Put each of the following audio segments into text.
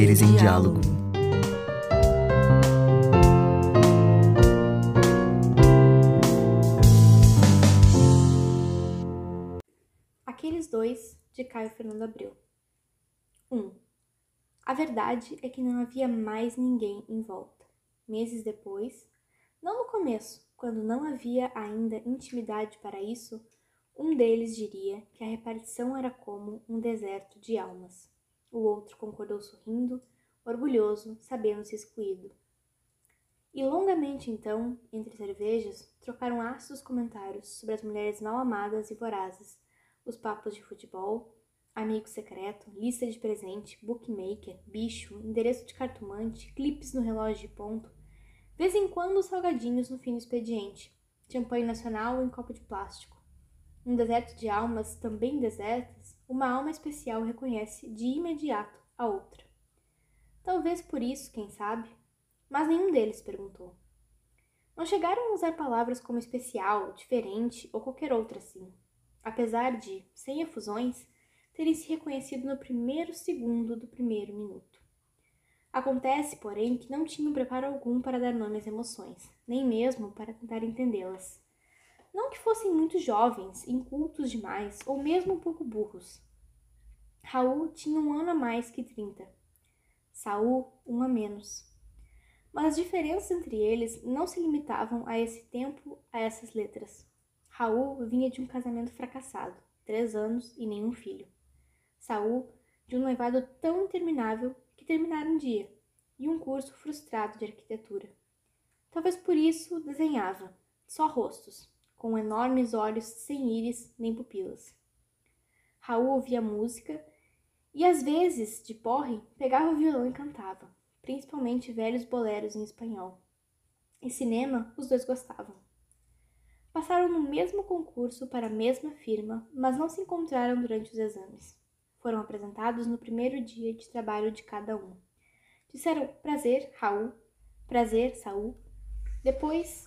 Saberes em diálogo. Aqueles dois de Caio Fernando Abreu. 1. Um, a verdade é que não havia mais ninguém em volta. Meses depois, não no começo, quando não havia ainda intimidade para isso, um deles diria que a repartição era como um deserto de almas. O outro concordou sorrindo, orgulhoso, sabendo-se excluído. E longamente então, entre cervejas, trocaram ácidos comentários sobre as mulheres mal amadas e vorazes, os papos de futebol, amigo secreto, lista de presente, bookmaker, bicho, endereço de cartomante, clipes no relógio de ponto, vez em quando salgadinhos no fim do expediente, champanhe nacional em copo de plástico. Um deserto de almas também desertas, uma alma especial reconhece de imediato a outra. Talvez por isso, quem sabe, mas nenhum deles perguntou. Não chegaram a usar palavras como especial, diferente ou qualquer outra assim, apesar de, sem efusões, terem se reconhecido no primeiro segundo do primeiro minuto. Acontece, porém, que não tinham preparo algum para dar nome às emoções, nem mesmo para tentar entendê-las. Não que fossem muito jovens, incultos demais ou mesmo um pouco burros. Raul tinha um ano a mais que trinta. Saul, um a menos. Mas as diferenças entre eles não se limitavam a esse tempo, a essas letras. Raul vinha de um casamento fracassado, três anos e nenhum filho. Saul, de um noivado tão interminável que terminara um dia, e um curso frustrado de arquitetura. Talvez por isso desenhava, só rostos, com enormes olhos sem íris nem pupilas. Raul ouvia música e, às vezes, de porre, pegava o violão e cantava, principalmente velhos boleros em espanhol. Em cinema, os dois gostavam. Passaram no mesmo concurso para a mesma firma, mas não se encontraram durante os exames. Foram apresentados no primeiro dia de trabalho de cada um. Disseram prazer, Raul, prazer, Saul. Depois,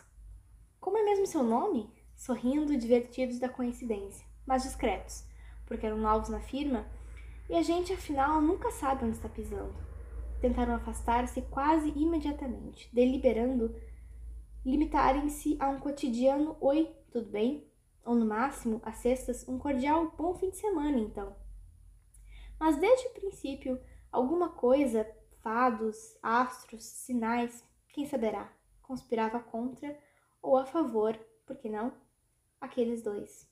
como é mesmo seu nome? Sorrindo divertidos da coincidência, mas discretos, porque eram novos na firma e a gente afinal nunca sabe onde está pisando. Tentaram afastar-se quase imediatamente, deliberando limitarem-se a um cotidiano oi, tudo bem? Ou no máximo, às sextas, um cordial bom fim de semana, então. Mas desde o princípio, alguma coisa, fados, astros, sinais, quem saberá, conspirava contra ou a favor, por que não? aqueles dois.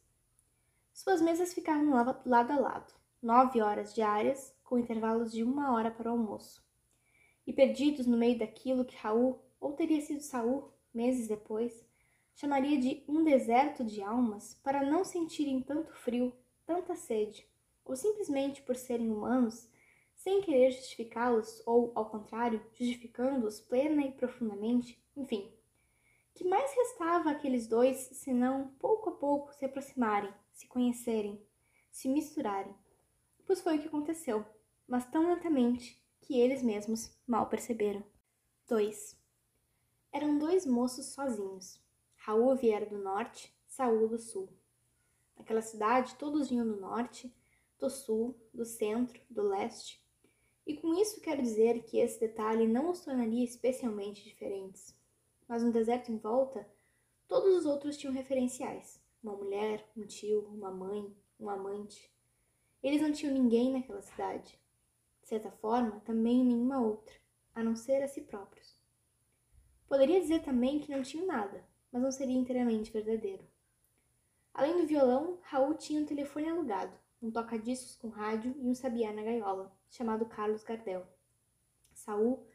Suas mesas ficavam lado a lado, nove horas diárias, com intervalos de uma hora para o almoço. E perdidos no meio daquilo que Raul, ou teria sido Saul, meses depois, chamaria de um deserto de almas para não sentirem tanto frio, tanta sede, ou simplesmente por serem humanos, sem querer justificá-los ou, ao contrário, justificando-os plena e profundamente, enfim, que mais restava àqueles dois senão, pouco a pouco, se aproximarem, se conhecerem, se misturarem? Pois foi o que aconteceu, mas tão lentamente que eles mesmos mal perceberam. 2. Eram dois moços sozinhos. Raul viera do norte, Saul do sul. Naquela cidade, todos vinham do norte, do sul, do centro, do leste. E com isso quero dizer que esse detalhe não os tornaria especialmente diferentes mas no deserto em volta, todos os outros tinham referenciais: uma mulher, um tio, uma mãe, um amante. Eles não tinham ninguém naquela cidade. De certa forma, também nenhuma outra, a não ser a si próprios. Poderia dizer também que não tinham nada, mas não seria inteiramente verdadeiro. Além do violão, Raul tinha um telefone alugado, um toca-discos com rádio e um sabiá na gaiola, chamado Carlos Gardel. Saul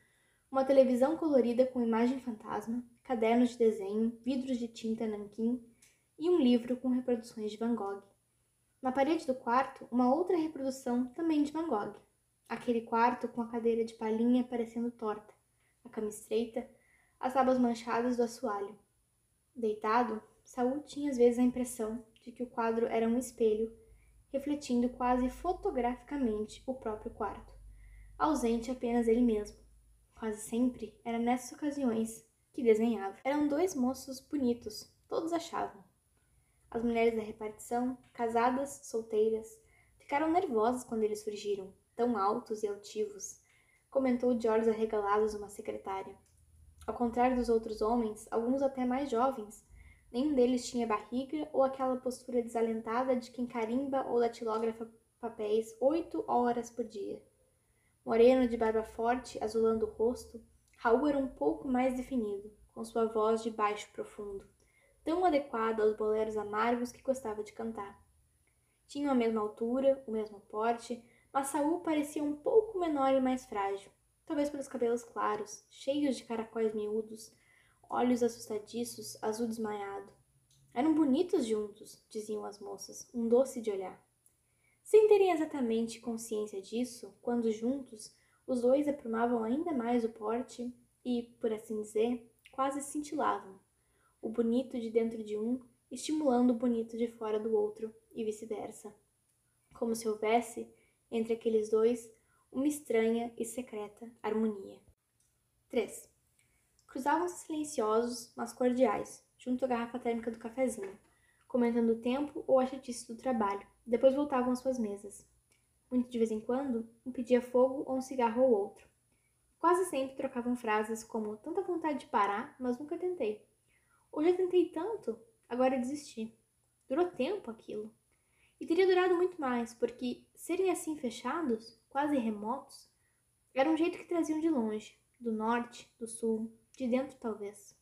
uma televisão colorida com imagem fantasma, cadernos de desenho, vidros de tinta nanquim e um livro com reproduções de Van Gogh. Na parede do quarto, uma outra reprodução também de Van Gogh. Aquele quarto com a cadeira de palhinha parecendo torta, a cama estreita, as tábuas manchadas do assoalho. Deitado, Saul tinha às vezes a impressão de que o quadro era um espelho, refletindo quase fotograficamente o próprio quarto, ausente apenas ele mesmo quase sempre, era nessas ocasiões que desenhava. Eram dois moços bonitos, todos achavam. As mulheres da repartição, casadas, solteiras, ficaram nervosas quando eles surgiram, tão altos e altivos, comentou de olhos arregalados uma secretária. Ao contrário dos outros homens, alguns até mais jovens, nenhum deles tinha barriga ou aquela postura desalentada de quem carimba ou datilógrafa papéis oito horas por dia. Moreno de barba forte, azulando o rosto, Raul era um pouco mais definido, com sua voz de baixo profundo, tão adequada aos boleros amargos que gostava de cantar. Tinham a mesma altura, o mesmo porte, mas Saul parecia um pouco menor e mais frágil, talvez pelos cabelos claros, cheios de caracóis miúdos, olhos assustadiços, azul desmaiado. Eram bonitos juntos, diziam as moças, um doce de olhar. Sem terem exatamente consciência disso, quando juntos, os dois aprumavam ainda mais o porte e, por assim dizer, quase cintilavam. O bonito de dentro de um estimulando o bonito de fora do outro e vice-versa. Como se houvesse, entre aqueles dois, uma estranha e secreta harmonia. 3. Cruzavam-se silenciosos, mas cordiais, junto à garrafa térmica do cafezinho, comentando o tempo ou a chatice do trabalho. Depois voltavam às suas mesas. Muito de vez em quando, um pedia fogo ou um cigarro ou outro. Quase sempre trocavam frases como tanta vontade de parar, mas nunca tentei. Ou já tentei tanto, agora desisti. Durou tempo aquilo. E teria durado muito mais, porque serem assim fechados, quase remotos, era um jeito que traziam de longe, do norte, do sul, de dentro talvez.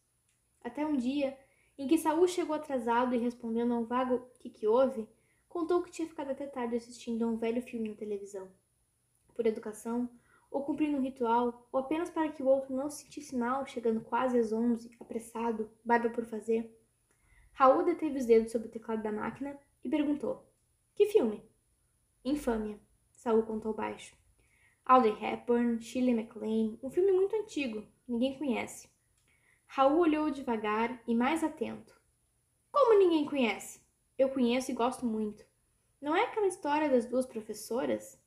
Até um dia em que Saul chegou atrasado e respondendo a um vago que que houve, contou que tinha ficado até tarde assistindo a um velho filme na televisão. Por educação, ou cumprindo um ritual, ou apenas para que o outro não se sentisse mal, chegando quase às onze, apressado, barba por fazer. Raul deteve os dedos sobre o teclado da máquina e perguntou: Que filme? Infâmia, Saul contou baixo. Audrey Hepburn, Shirley MacLaine, um filme muito antigo, ninguém conhece. Raul olhou devagar e mais atento. Como ninguém conhece? Eu conheço e gosto muito. Não é aquela história das duas professoras?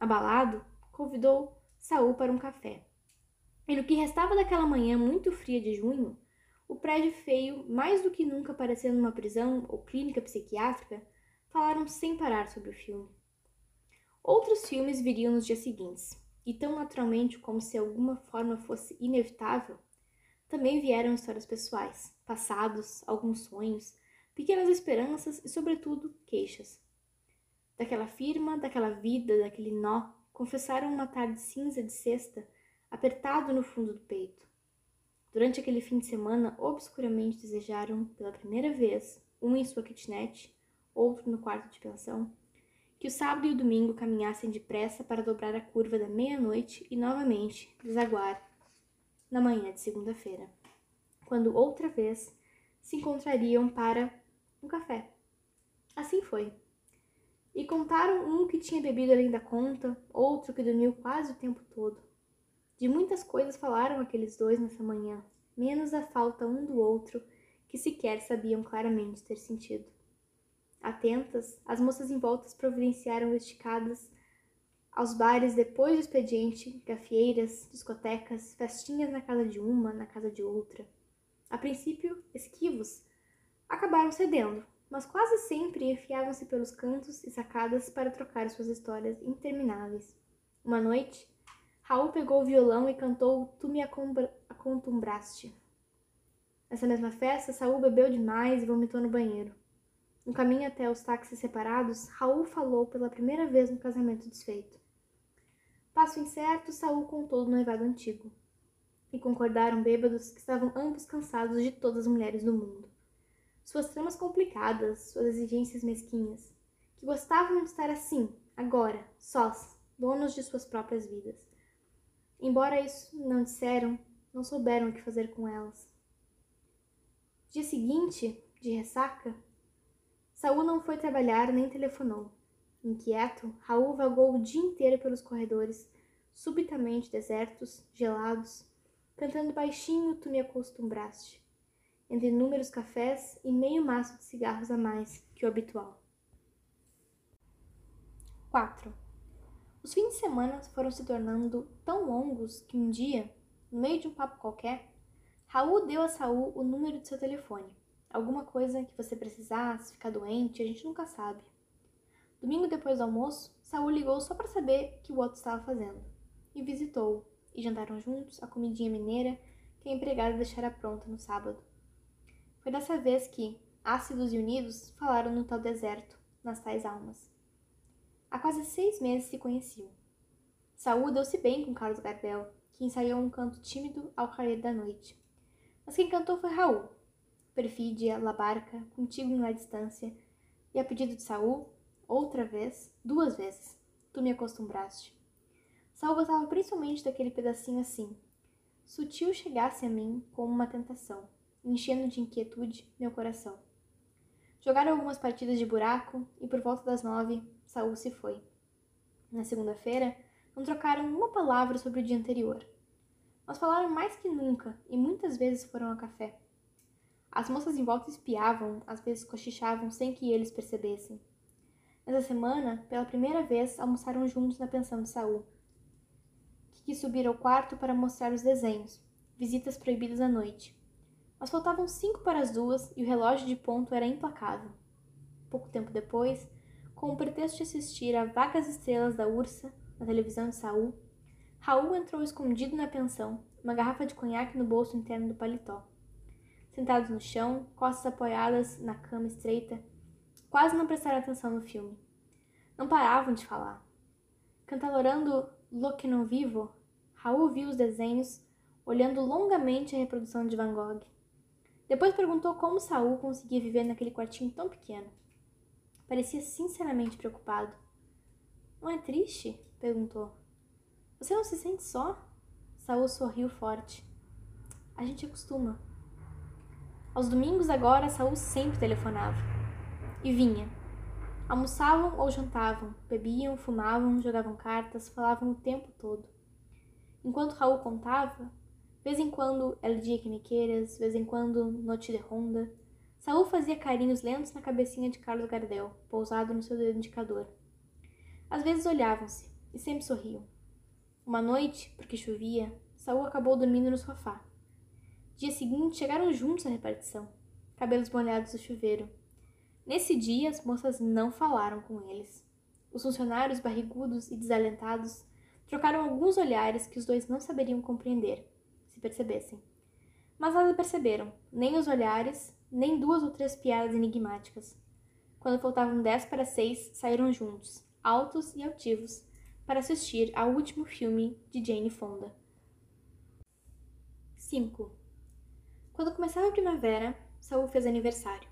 Abalado, convidou Saul para um café. E no que restava daquela manhã muito fria de junho, o prédio feio, mais do que nunca parecendo uma prisão ou clínica psiquiátrica, falaram sem parar sobre o filme. Outros filmes viriam nos dias seguintes, e tão naturalmente como se alguma forma fosse inevitável, também vieram histórias pessoais, passados, alguns sonhos, pequenas esperanças e, sobretudo, queixas. Daquela firma, daquela vida, daquele nó, confessaram uma tarde cinza de sexta, apertado no fundo do peito. Durante aquele fim de semana, obscuramente desejaram, pela primeira vez, um em sua kitnet, outro no quarto de pensão, que o sábado e o domingo caminhassem depressa para dobrar a curva da meia-noite e novamente desaguar na manhã de segunda-feira, quando outra vez se encontrariam para um café. Assim foi. E contaram um que tinha bebido além da conta, outro que dormiu quase o tempo todo. De muitas coisas falaram aqueles dois nessa manhã, menos a falta um do outro, que sequer sabiam claramente ter sentido. Atentas, as moças em voltas providenciaram esticadas aos bares depois do expediente, gafieiras, discotecas, festinhas na casa de uma, na casa de outra. A princípio, esquivos, acabaram cedendo, mas quase sempre enfiavam-se pelos cantos e sacadas para trocar suas histórias intermináveis. Uma noite, Raul pegou o violão e cantou Tu me acontumbraste. Nessa mesma festa, Saul bebeu demais e vomitou no banheiro. No caminho até os táxis separados, Raul falou pela primeira vez no casamento desfeito. Passo incerto, Saul contou do noivado antigo. E concordaram bêbados que estavam ambos cansados de todas as mulheres do mundo suas tramas complicadas, suas exigências mesquinhas, que gostavam de estar assim, agora, sós, donos de suas próprias vidas. Embora isso não disseram, não souberam o que fazer com elas. Dia seguinte, de ressaca, Saul não foi trabalhar nem telefonou. Inquieto, Raul vagou o dia inteiro pelos corredores, subitamente desertos, gelados, cantando baixinho Tu me acostumbraste entre inúmeros cafés e meio maço de cigarros a mais que o habitual. 4. Os fins de semana foram se tornando tão longos que um dia, no meio de um papo qualquer, Raul deu a Saul o número de seu telefone. Alguma coisa que você precisasse, ficar doente, a gente nunca sabe. Domingo depois do almoço, Saul ligou só para saber o que o outro estava fazendo e visitou e jantaram juntos a comidinha mineira que a empregada deixara pronta no sábado. Foi dessa vez que, ácidos e unidos, falaram no tal deserto, nas tais almas. Há quase seis meses se conheciam. Saúl deu-se bem com Carlos Gardel, que ensaiou um canto tímido ao cair da noite. Mas quem cantou foi Raul. Perfídia, Labarca, contigo em lá distância, e a pedido de Saul, outra vez, duas vezes, tu me acostumbraste. Saul gostava principalmente daquele pedacinho assim. Sutil chegasse a mim como uma tentação, enchendo de inquietude meu coração. Jogaram algumas partidas de buraco e por volta das nove, Saul se foi. Na segunda-feira, não trocaram uma palavra sobre o dia anterior. Mas falaram mais que nunca e muitas vezes foram a café. As moças em volta espiavam, às vezes cochichavam sem que eles percebessem. Nessa semana, pela primeira vez, almoçaram juntos na pensão de Saul. Que quis subir ao quarto para mostrar os desenhos, visitas proibidas à noite. Mas faltavam cinco para as duas e o relógio de ponto era implacável. Pouco tempo depois, com o pretexto de assistir a vagas estrelas da Ursa na televisão de Saul, Raul entrou escondido na pensão, uma garrafa de conhaque no bolso interno do paletó. Sentados no chão, costas apoiadas na cama estreita, quase não prestaram atenção no filme. Não paravam de falar. Cantalorando Lo que non vivo, Raul viu os desenhos, olhando longamente a reprodução de Van Gogh. Depois perguntou como Saul conseguia viver naquele quartinho tão pequeno. Parecia sinceramente preocupado. Não é triste? perguntou. Você não se sente só? Saul sorriu forte. A gente acostuma. Aos domingos agora, Saul sempre telefonava. E vinha. Almoçavam ou jantavam, bebiam, fumavam, jogavam cartas, falavam o tempo todo. Enquanto Raul contava, Vez em quando El dia que me queiras, vez em quando Noite de Ronda. Saul fazia carinhos lentos na cabecinha de Carlos Gardel, pousado no seu dedo indicador. Às vezes olhavam-se e sempre sorriam. Uma noite, porque chovia, Saul acabou dormindo no sofá. Dia seguinte chegaram juntos à repartição, cabelos molhados do chuveiro. Nesse dia as moças não falaram com eles. Os funcionários barrigudos e desalentados trocaram alguns olhares que os dois não saberiam compreender percebessem. Mas nada perceberam, nem os olhares, nem duas ou três piadas enigmáticas. Quando faltavam dez para seis, saíram juntos, altos e altivos, para assistir ao último filme de Jane Fonda. 5. Quando começava a primavera, Saul fez aniversário.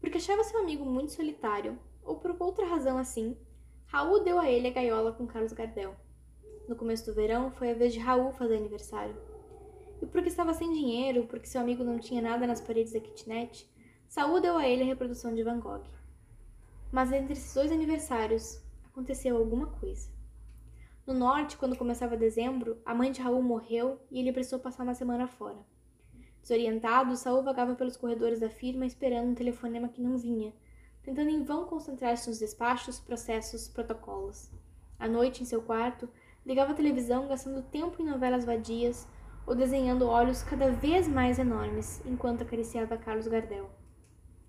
Porque achava seu amigo muito solitário, ou por outra razão assim, Raul deu a ele a gaiola com Carlos Gardel. No começo do verão, foi a vez de Raul fazer aniversário. Porque estava sem dinheiro, porque seu amigo não tinha nada nas paredes da kitnet, Saul deu a ele a reprodução de Van Gogh. Mas entre esses dois aniversários aconteceu alguma coisa. No norte, quando começava dezembro, a mãe de Raul morreu e ele precisou passar uma semana fora. Desorientado, Saul vagava pelos corredores da firma esperando um telefonema que não vinha, tentando em vão concentrar-se nos despachos, processos, protocolos. À noite, em seu quarto, ligava a televisão gastando tempo em novelas vadias, ou desenhando olhos cada vez mais enormes enquanto acariciava Carlos Gardel.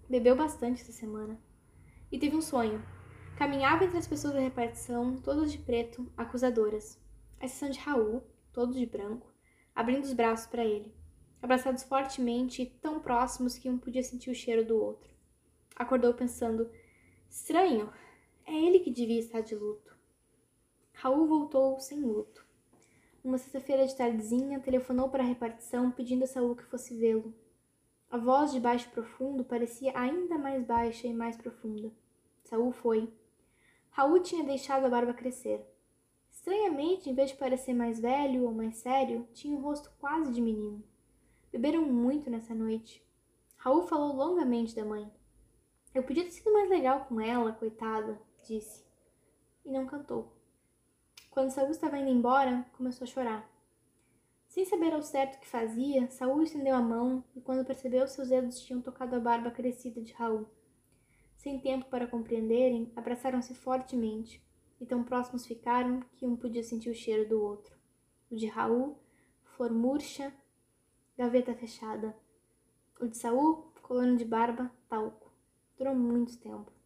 Bebeu bastante essa semana. E teve um sonho. Caminhava entre as pessoas da repartição, todas de preto, acusadoras. A exceção de Raul, todos de branco, abrindo os braços para ele, abraçados fortemente e tão próximos que um podia sentir o cheiro do outro. Acordou pensando: estranho, é ele que devia estar de luto. Raul voltou sem luto. Uma sexta-feira de tardezinha, telefonou para a repartição pedindo a Saul que fosse vê-lo. A voz de baixo profundo parecia ainda mais baixa e mais profunda. Saul foi. Raul tinha deixado a barba crescer. Estranhamente, em vez de parecer mais velho ou mais sério, tinha um rosto quase de menino. Beberam muito nessa noite. Raul falou longamente da mãe. Eu podia ter sido mais legal com ela, coitada, disse. E não cantou. Quando Saul estava indo embora, começou a chorar. Sem saber ao certo o que fazia, Saul estendeu a mão e, quando percebeu, seus dedos tinham tocado a barba crescida de Raul. Sem tempo para compreenderem, abraçaram-se fortemente e tão próximos ficaram que um podia sentir o cheiro do outro. O de Raul, flor murcha, gaveta fechada. O de Saul, colônia de barba, talco. Durou muito tempo.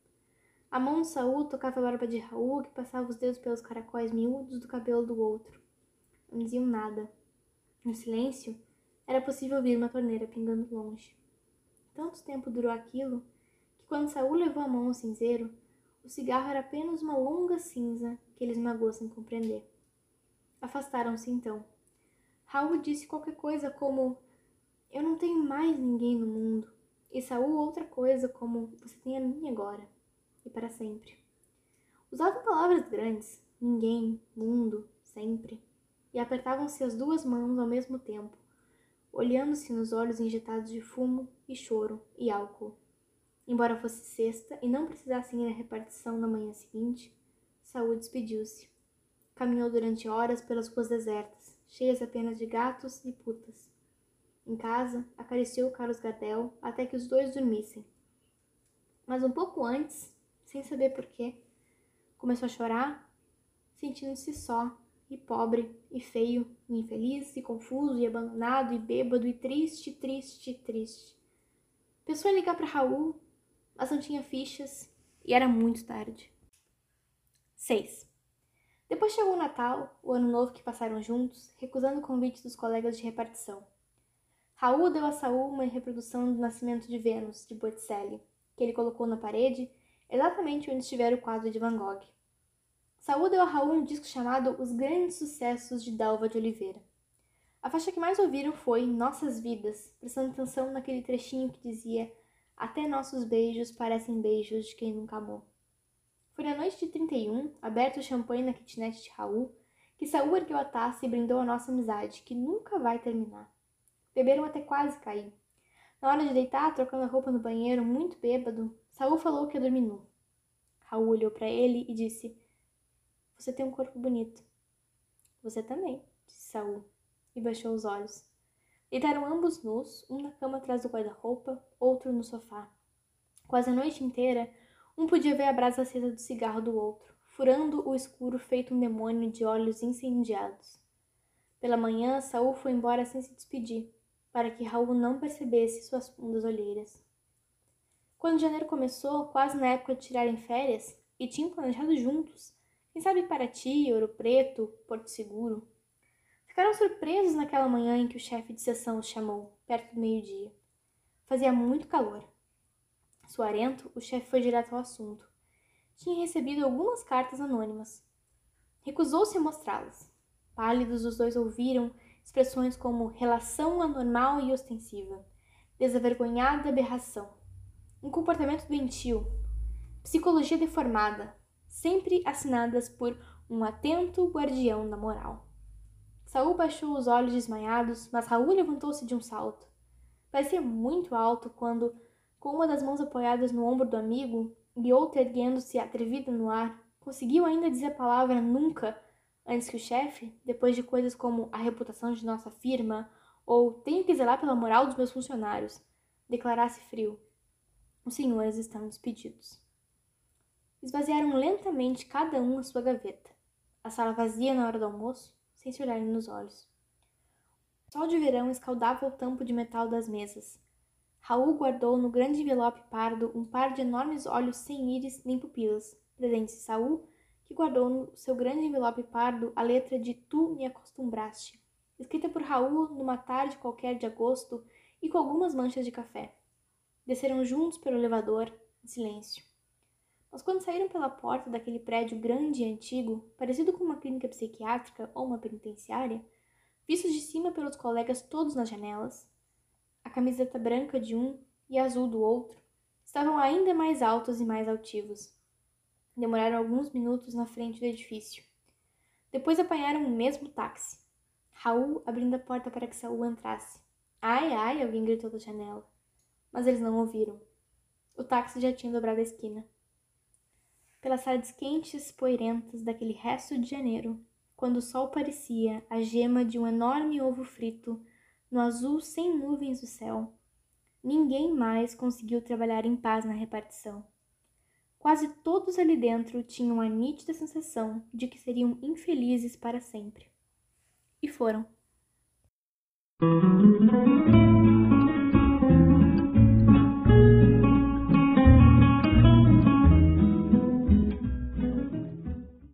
A mão de Saul tocava a barba de Raul, que passava os dedos pelos caracóis miúdos do cabelo do outro. Não diziam nada. No silêncio, era possível ouvir uma torneira pingando longe. Tanto tempo durou aquilo que quando Saul levou a mão ao cinzeiro, o cigarro era apenas uma longa cinza que ele esmagou sem compreender. Afastaram-se então. Raul disse qualquer coisa como: Eu não tenho mais ninguém no mundo. E Saul outra coisa como: Você tem a mim agora e para sempre. Usavam palavras grandes: ninguém, mundo, sempre, e apertavam-se as duas mãos ao mesmo tempo, olhando-se nos olhos injetados de fumo e choro e álcool. Embora fosse sexta e não precisassem ir à repartição na manhã seguinte, Saúl despediu-se. Caminhou durante horas pelas ruas desertas, cheias apenas de gatos e putas. Em casa, acariciou Carlos Gardel até que os dois dormissem. Mas um pouco antes, sem saber porquê, começou a chorar, sentindo-se só e pobre, e feio, e infeliz, e confuso, e abandonado, e bêbado, e triste, triste, triste. Pensou em ligar para Raul, mas não tinha fichas, e era muito tarde. 6. Depois chegou o Natal, o ano novo que passaram juntos, recusando o convite dos colegas de repartição. Raul deu a Saul uma reprodução do Nascimento de Vênus, de Botticelli, que ele colocou na parede, exatamente onde estivera o quadro de Van Gogh. Saúl deu a Raul um disco chamado Os Grandes Sucessos de Dalva de Oliveira. A faixa que mais ouviram foi Nossas Vidas, prestando atenção naquele trechinho que dizia Até nossos beijos parecem beijos de quem nunca amou. Foi na noite de 31, aberto o champanhe na kitnet de Raul, que Saúl ergueu a taça e brindou a nossa amizade, que nunca vai terminar. Beberam até quase cair. Na hora de deitar, trocando a roupa no banheiro, muito bêbado, Saúl falou que ia dormir nu. Raul olhou para ele e disse você tem um corpo bonito. Você também, disse Saul, e baixou os olhos. Deitaram ambos nus, um na cama atrás do guarda-roupa, outro no sofá. Quase a noite inteira, um podia ver a brasa acesa do cigarro do outro, furando o escuro feito um demônio de olhos incendiados. Pela manhã, Saul foi embora sem se despedir, para que Raul não percebesse suas fundas olheiras. Quando janeiro começou, quase na época de tirarem férias, e tinham planejado juntos, quem sabe Paraty, Ouro Preto, Porto Seguro. Ficaram surpresos naquela manhã em que o chefe de sessão os chamou, perto do meio-dia. Fazia muito calor. Suarento, o chefe foi direto ao assunto. Tinha recebido algumas cartas anônimas. Recusou-se a mostrá-las. Pálidos, os dois ouviram expressões como relação anormal e ostensiva, desavergonhada aberração, um comportamento doentio, psicologia deformada, sempre assinadas por um atento guardião da moral. Saul baixou os olhos desmaiados, mas Raul levantou-se de um salto. Parecia muito alto quando, com uma das mãos apoiadas no ombro do amigo e outra erguendo-se atrevida no ar, conseguiu ainda dizer a palavra nunca antes que o chefe, depois de coisas como a reputação de nossa firma ou tenho que zelar pela moral dos meus funcionários, declarasse frio. Os senhores estão despedidos. Esvaziaram lentamente cada um a sua gaveta. A sala vazia na hora do almoço, sem se olharem nos olhos. O sol de verão escaldava o tampo de metal das mesas. Raul guardou no grande envelope pardo um par de enormes olhos sem íris nem pupilas, presente de Saul, guardou no seu grande envelope pardo a letra de Tu me acostumbraste, escrita por Raul numa tarde qualquer de agosto e com algumas manchas de café. Desceram juntos pelo elevador, em silêncio. Mas quando saíram pela porta daquele prédio grande e antigo, parecido com uma clínica psiquiátrica ou uma penitenciária, vistos de cima pelos colegas todos nas janelas, a camiseta branca de um e azul do outro estavam ainda mais altos e mais altivos. Demoraram alguns minutos na frente do edifício. Depois apanharam o mesmo táxi. Raul abrindo a porta para que Saul entrasse. Ai, ai, alguém gritou da janela. Mas eles não ouviram. O táxi já tinha dobrado a esquina pelas tardes quentes, poeirentas daquele resto de janeiro, quando o sol parecia a gema de um enorme ovo frito no azul sem nuvens do céu. Ninguém mais conseguiu trabalhar em paz na repartição. Quase todos ali dentro tinham a nítida sensação de que seriam infelizes para sempre. E foram.